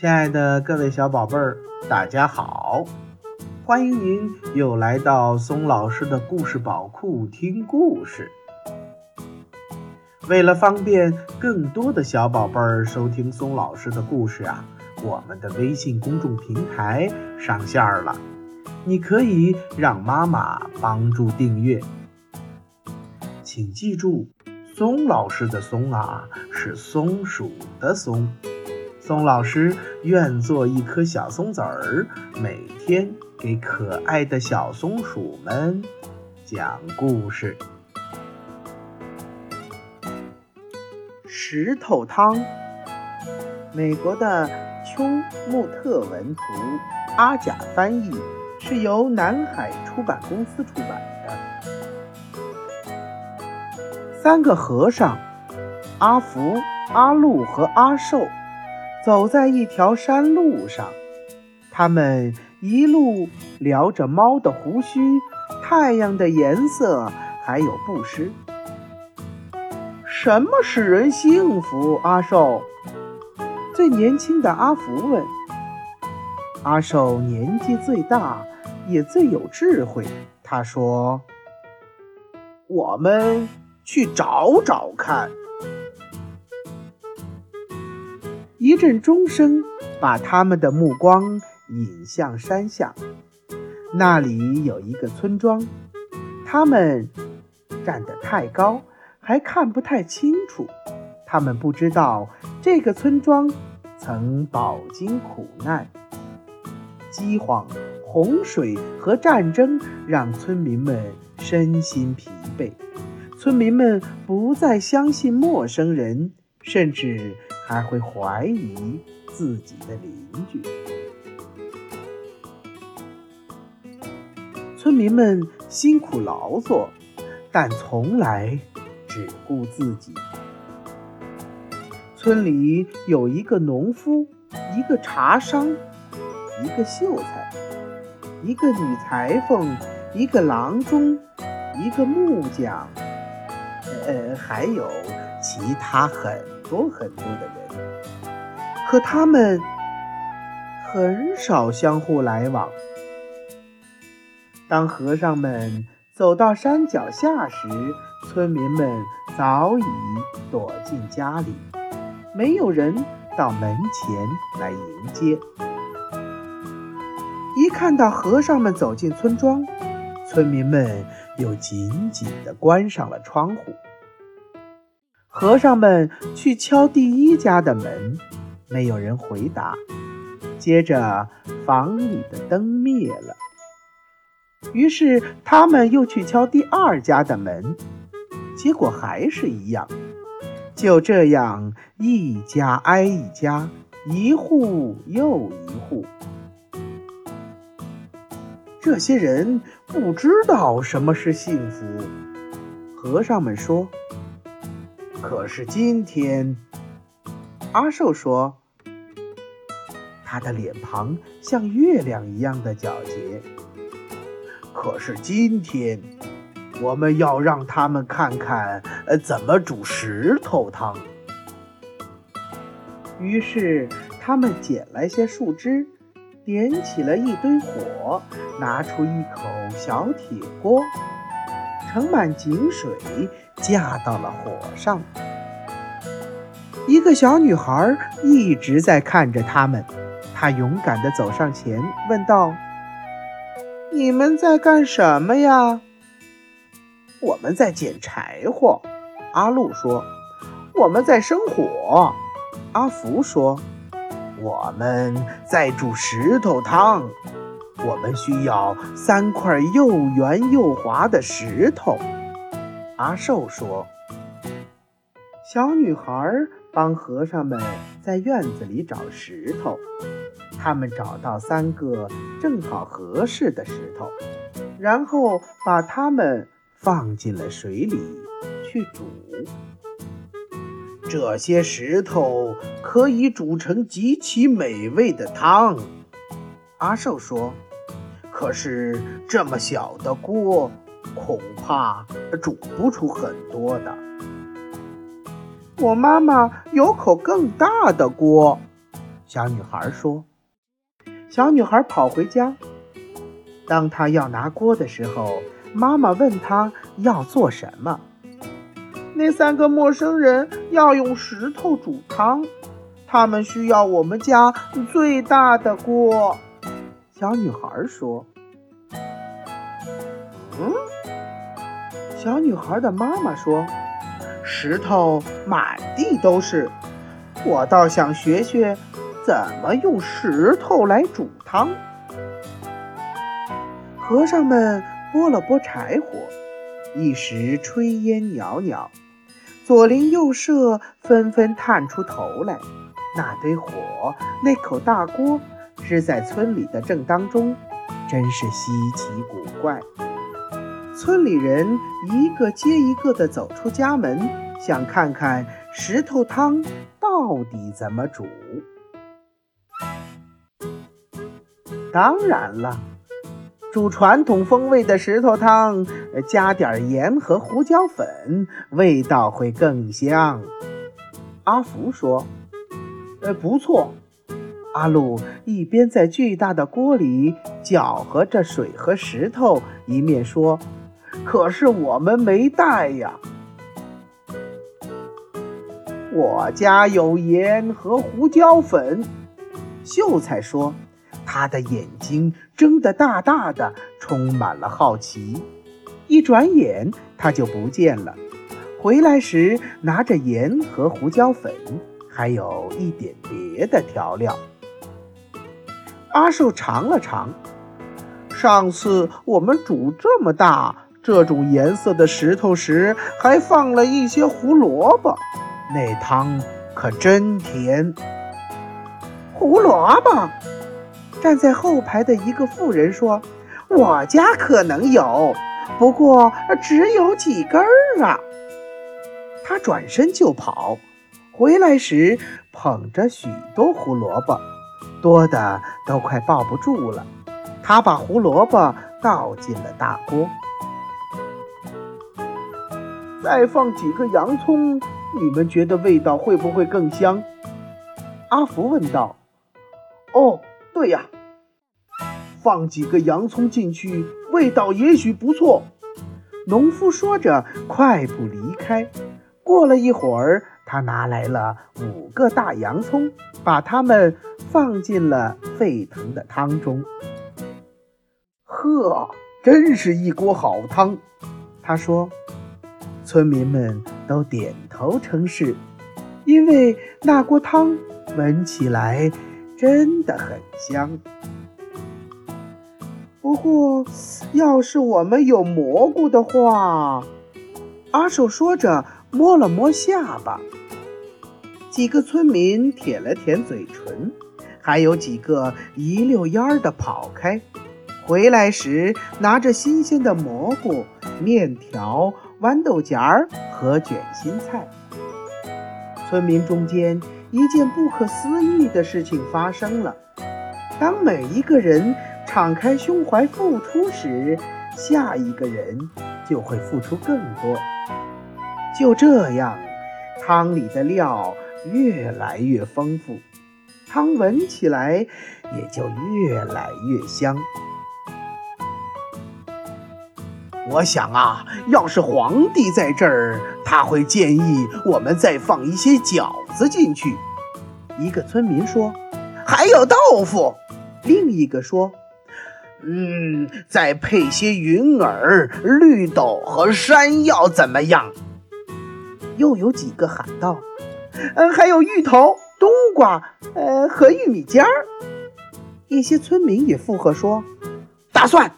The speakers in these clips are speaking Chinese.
亲爱的各位小宝贝儿，大家好！欢迎您又来到松老师的故事宝库听故事。为了方便更多的小宝贝儿收听松老师的故事啊，我们的微信公众平台上线了，你可以让妈妈帮助订阅。请记住，松老师的“松”啊，是松鼠的“松”。松老师愿做一颗小松子儿，每天给可爱的小松鼠们讲故事。石头汤，美国的丘穆特文图，阿甲翻译，是由南海出版公司出版的。三个和尚，阿福、阿禄和阿寿。走在一条山路上，他们一路聊着猫的胡须、太阳的颜色，还有布施。什么使人幸福？阿寿，最年轻的阿福问。阿寿年纪最大，也最有智慧。他说：“我们去找找看。”一阵钟声把他们的目光引向山下，那里有一个村庄。他们站得太高，还看不太清楚。他们不知道这个村庄曾饱经苦难，饥荒、洪水和战争让村民们身心疲惫。村民们不再相信陌生人，甚至。还会怀疑自己的邻居。村民们辛苦劳作，但从来只顾自己。村里有一个农夫，一个茶商，一个秀才，一个女裁缝，一个郎中，一个木匠，呃，还有其他很。多很多的人，可他们很少相互来往。当和尚们走到山脚下时，村民们早已躲进家里，没有人到门前来迎接。一看到和尚们走进村庄，村民们又紧紧地关上了窗户。和尚们去敲第一家的门，没有人回答。接着，房里的灯灭了。于是，他们又去敲第二家的门，结果还是一样。就这样，一家挨一家，一户又一户。这些人不知道什么是幸福。和尚们说。可是今天，阿寿说，他的脸庞像月亮一样的皎洁。可是今天，我们要让他们看看，呃，怎么煮石头汤。于是，他们捡来些树枝，点起了一堆火，拿出一口小铁锅，盛满井水。架到了火上，一个小女孩一直在看着他们。她勇敢地走上前，问道：“你们在干什么呀？”“我们在捡柴火。”阿路说。“我们在生火。”阿福说。“我们在煮石头汤。我们需要三块又圆又滑的石头。”阿寿说：“小女孩帮和尚们在院子里找石头，他们找到三个正好合适的石头，然后把它们放进了水里去煮。这些石头可以煮成极其美味的汤。”阿寿说：“可是这么小的锅。”恐怕煮不出很多的。我妈妈有口更大的锅。小女孩说。小女孩跑回家，当她要拿锅的时候，妈妈问她要做什么。那三个陌生人要用石头煮汤，他们需要我们家最大的锅。小女孩说：“嗯。”小女孩的妈妈说：“石头满地都是，我倒想学学。”怎么用石头来煮汤？和尚们拨了拨柴火，一时炊烟袅袅，左邻右舍纷纷探出头来。那堆火，那口大锅，支在村里的正当中，真是稀奇古怪。村里人一个接一个地走出家门，想看看石头汤到底怎么煮。当然了，煮传统风味的石头汤，加点盐和胡椒粉，味道会更香。阿福说：“呃，不错。”阿路一边在巨大的锅里搅和着水和石头，一面说：“可是我们没带呀。”我家有盐和胡椒粉。秀才说。他的眼睛睁得大大的，充满了好奇。一转眼，他就不见了。回来时，拿着盐和胡椒粉，还有一点别的调料。阿寿尝了尝，上次我们煮这么大、这种颜色的石头时，还放了一些胡萝卜，那汤可真甜。胡萝卜。站在后排的一个妇人说：“我家可能有，不过只有几根儿啊。”他转身就跑，回来时捧着许多胡萝卜，多的都快抱不住了。他把胡萝卜倒进了大锅，再放几个洋葱，你们觉得味道会不会更香？阿福问道。“哦。”对呀，放几个洋葱进去，味道也许不错。农夫说着，快步离开。过了一会儿，他拿来了五个大洋葱，把它们放进了沸腾的汤中。呵，真是一锅好汤，他说。村民们都点头称是，因为那锅汤闻起来。真的很香。不过，要是我们有蘑菇的话，阿寿说着摸了摸下巴。几个村民舔了舔嘴唇，还有几个一溜烟儿的跑开。回来时拿着新鲜的蘑菇、面条、豌豆荚儿和卷心菜。村民中间。一件不可思议的事情发生了。当每一个人敞开胸怀付出时，下一个人就会付出更多。就这样，汤里的料越来越丰富，汤闻起来也就越来越香。我想啊，要是皇帝在这儿，他会建议我们再放一些饺子进去。一个村民说：“还有豆腐。”另一个说：“嗯，再配些云耳、绿豆和山药怎么样？”又有几个喊道：“嗯，还有芋头、冬瓜，呃，和玉米尖儿。”一些村民也附和说：“大蒜，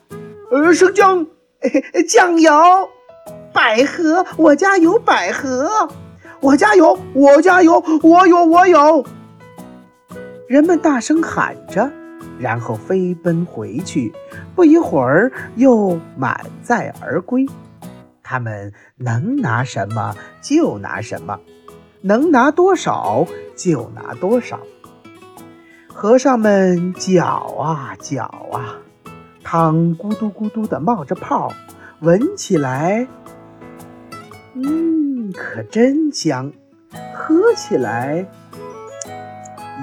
呃，生姜。”酱油、百合，我家有百合，我家有，我家有，我有，我有。人们大声喊着，然后飞奔回去，不一会儿又满载而归。他们能拿什么就拿什么，能拿多少就拿多少。和尚们搅啊搅啊。汤咕嘟咕嘟地冒着泡，闻起来，嗯，可真香；喝起来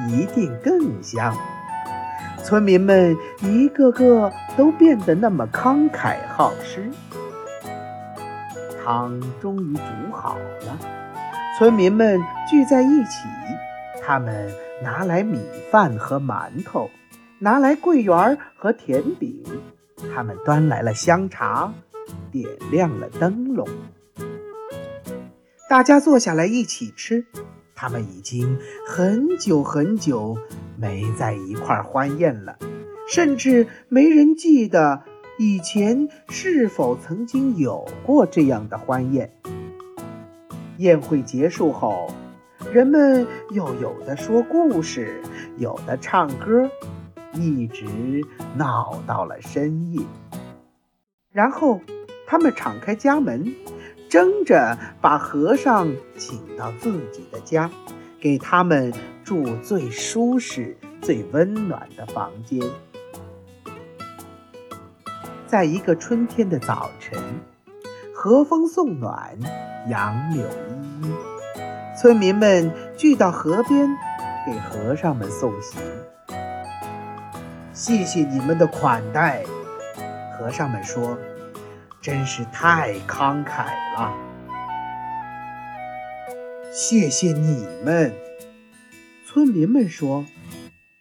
一定更香。村民们一个个都变得那么慷慨好施。汤终于煮好了，村民们聚在一起，他们拿来米饭和馒头，拿来桂圆和甜饼，他们端来了香茶，点亮了灯笼。大家坐下来一起吃，他们已经很久很久没在一块欢宴了，甚至没人记得以前是否曾经有过这样的欢宴。宴会结束后，人们又有的说故事，有的唱歌，一直闹到了深夜。然后，他们敞开家门。争着把和尚请到自己的家，给他们住最舒适、最温暖的房间。在一个春天的早晨，和风送暖，杨柳依依，村民们聚到河边，给和尚们送行。谢谢你们的款待，和尚们说。真是太慷慨了！谢谢你们，村民们说，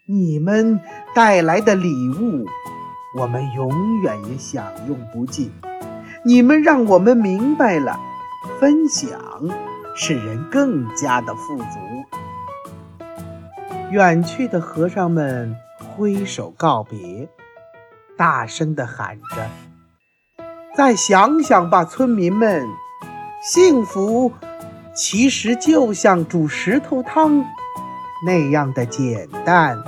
你们带来的礼物，我们永远也享用不尽。你们让我们明白了，分享使人更加的富足。远去的和尚们挥手告别，大声地喊着。再想想吧，村民们，幸福其实就像煮石头汤那样的简单。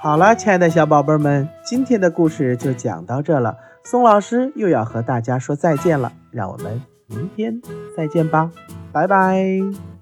好了，亲爱的小宝贝们，今天的故事就讲到这了。宋老师又要和大家说再见了，让我们明天再见吧，拜拜。